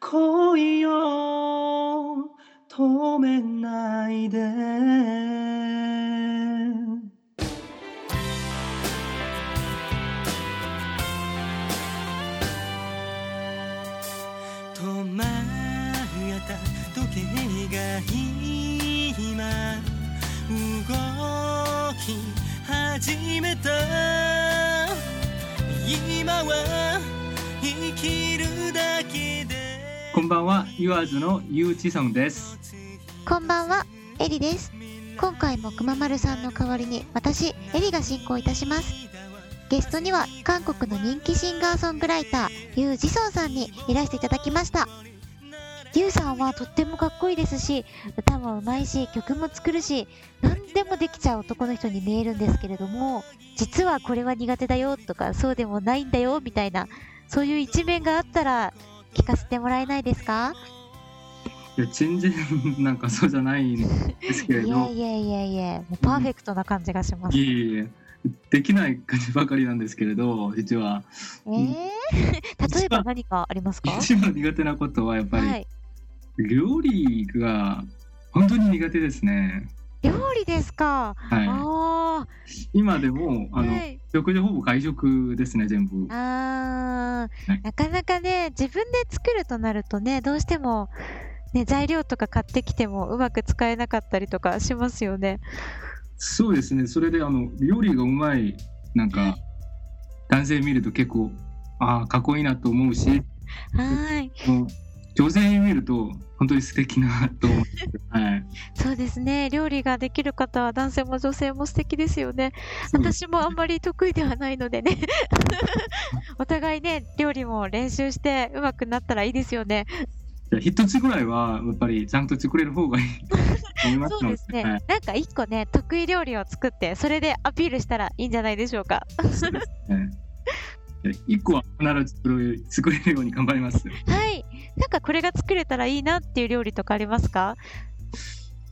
恋を止めないで。は生きるだけでこんばんは、ユアーズのユウチソンです。こんばんは、エリです。今回もくままるさんの代わりに私、エリが進行いたします。ゲストには韓国の人気シンガーソングライター、ユウ・ジソンさんにいらしていただきました。ユウさんはとってもかっこいいですし、歌もうまいし、曲も作るし、何でもできちゃう男の人に見えるんですけれども、実はこれは苦手だよとか、そうでもないんだよみたいな、そういう一面があったら聞かせてもらえないですか？いや、全然なんかそうじゃないんですけれど、いやいやいやいや、もうパーフェクトな感じがします。いえいえ、できない感じばかりなんですけれど、実は、えー、例えば何かありますか？一番苦手なことはやっぱり、はい。料理が本当に苦手ですね。料理ですか？はあい。今でも、あ。あの、はい。食事ほぼ外食ですね、全部。あーはいなかなかね、自分で作るとなるとね、どうしても、ね、材料とか買ってきてもうまく使えなかったりとかしますよね。そうですね、それであの料理がうまい、なんか、男性見ると結構、ああ、かっこいいなと思うし、はい。女性見ると本当に素敵なと思。はい。そうですね。料理ができる方は男性も女性も素敵ですよね。私もあんまり得意ではないのでね。お互いね、料理も練習してうまくなったらいいですよね。一つぐらいはやっぱりちゃんと作れる方がいいと思いますので。そうですね。はいなんか一個ね、得意料理を作って、それでアピールしたらいいんじゃないでしょうか。そうですね個は必ず作れるように頑張ります。はい。なんかこれが作れたらいいなっていう料理とかありますか？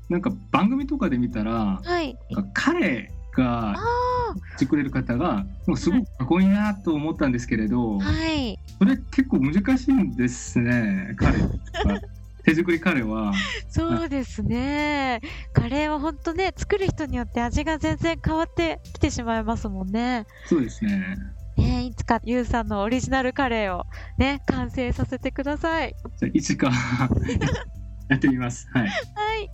なんか番組とかで見たら、はい。なんかカレーがあ作れる方がもうすごくかっこいいなと思ったんですけれど、あ、はい。それ結構難しいんですね、カレーとか。手作りカレーは。そうですね。カレーは本当ね、作る人によって味が全然変わってきてしまいますもんね。そうですね。ねいつかゆうさんのオリジナルカレーをね、完成させてください。じゃあいつか やってみます。はい。はい。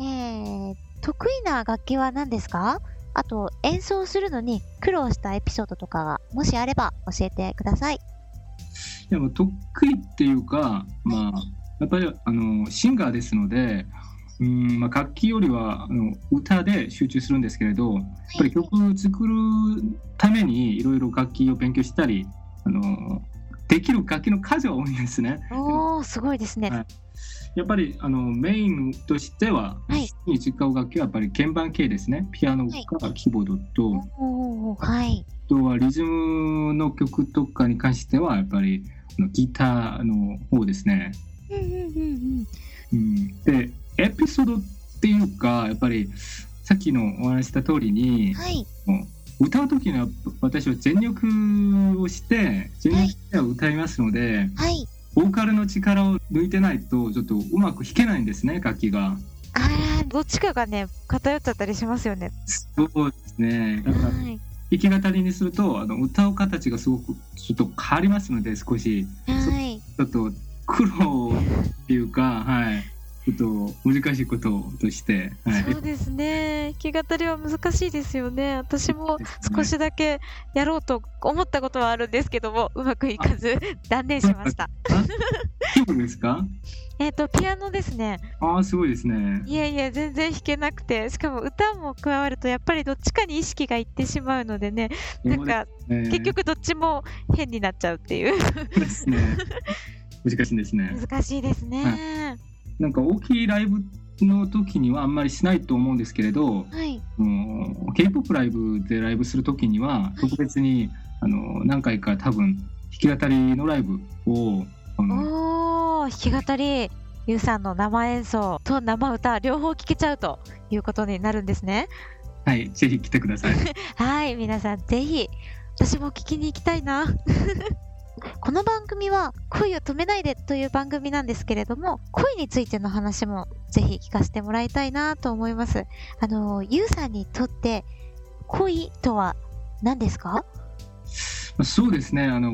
えー、得意な楽器は何ですか？あと、演奏するのに苦労したエピソードとかが、もしあれば教えてください。でも得意っていうか、まあ、やっぱりあのシンガーですので、うんまあ、楽器よりはあの歌で集中するんですけれど、やっぱり曲を作るためにいろいろ楽器を勉強したり、あのできる楽器の数は多いんですね。おー、すごいですね。はいやっぱりあのメインとしては、はいに使う楽器はやっぱり鍵盤系ですね。ピアノかキーボードと、はい。あとはリズムの曲とかに関してはやっぱりあのギターの方ですね。うんうんうんうん。うん、でエピソードっていうかやっぱりさっきのお話しした通りに、はい。歌う時には私は全力をして全力では歌いますので、はい。ボーカルの力を抜いてないとちょっとうまく弾けないんですね楽器が。あー、どっちかがね、偏っちゃったりしますよね。そうですねだからはい。弾き語りにするとあの歌う形がすごくちょっと変わりますので少しはい。ちょっと苦労っていうか、はい、ちょっと難しいこととして、はい、そうですね。弾き語りは難しいですよね。私も少しだけやろうと思ったことはあるんですけども、うまくいかず断念しました。ですか？えっと、ピアノですね。ああ、すごいですね。いえいえ、全然弾けなくて、しかも歌も加わると、やっぱりどっちかに意識がいってしまうのでね、なんか、結局どっちも変になっちゃうっていう。ですね。難しいんですね。難しいですね。なんか大きいライブの時にはあんまりしないと思うんですけれど、はい。もう K-POP ライブでライブする時には特別に、あの何回か多分弾き語りのライブをおー、弾き語り、ゆうさんの生演奏と生歌、両方聴けちゃうということになるんですね。はいぜひ来てください。はい、皆さんぜひ。私も聞きに行きたいな。この番組は恋を止めないでという番組なんですけれども、恋についての話もぜひ聞かせてもらいたいなと思います。あの、ゆうさんにとって恋とは何ですか？まあそうですねあの、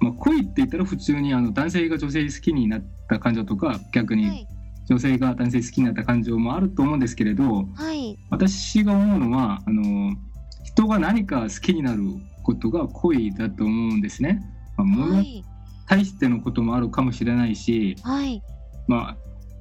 まあ、恋って言ったら普通にあの男性が女性好きになった感情とか逆にはい。女性が男性好きになった感情もあると思うんですけれどはい。私が思うのはあの人が何か好きになることが恋だと思うんですね。まあ、物にはい。対してのこともあるかもしれないし、はい。まあ、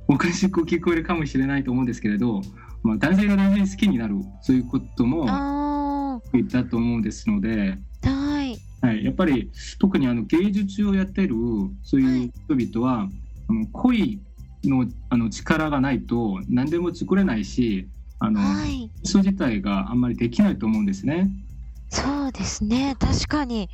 おかしく聞こえるかもしれないと思うんですけれど、まあ、男性が男性好きになるそういうこともあ恋だと思うんですので、ー。はい。はい、やっぱり特にあの芸術をやってるそういう人々は、あの恋のあの力がないと何でも作れないしあの、はい。そ自体があんまりできないと思うんですね。そうですね。確かに。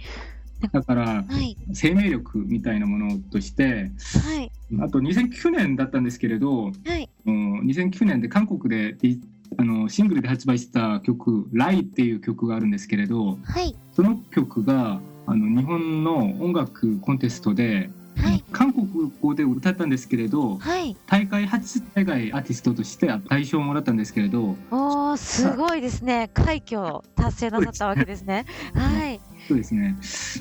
だからはい。生命力みたいなものとしてはい。あと2009年だったんですけれどはい。もう2009年で韓国でリあのシングルで発売した曲「ライっていう曲があるんですけれどはい。その曲があの日本の音楽コンテストではい。韓国語で歌ったんですけれどはい。大会初海外アーティストとして大賞をもらったんですけれどおー、すごいですね。快挙を達成なさったわけですね。はい。そうですね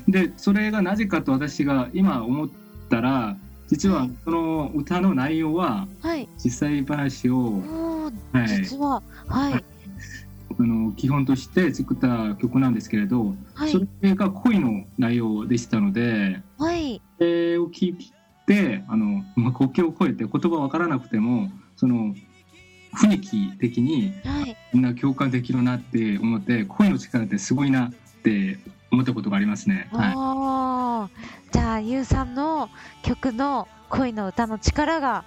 でそれがなぜかと私が今思ったら実はその歌の内容ははい。実際話を、はい、実は。はい。あの基本として作った曲なんですけれど、はいそ。れが恋の内容でしたのではい。それを聞いてあの、まあ、国境を越えて言葉わからなくてもその雰囲気的にはい。みんな共感できるなって思って声の力ってすごいなって思ったことがありますね。はい。じゃあ、ゆうさんの曲の恋の歌の力が、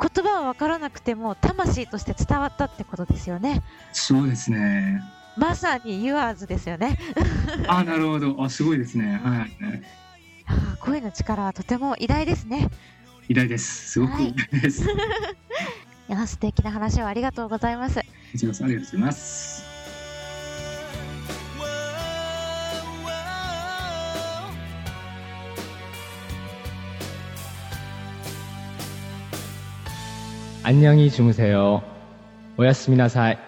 言葉は分からなくても魂として伝わったってことですよね。そうですね。まさに Yours ですよね。あ、なるほど。あ、すごいですね。はい。あー声の力はとても偉大ですね。偉大です。すごくはい偉大です。こ いや素敵な話をありがとうございます。ありがとうございます。 안녕히 주무세요. 오야스미나사이.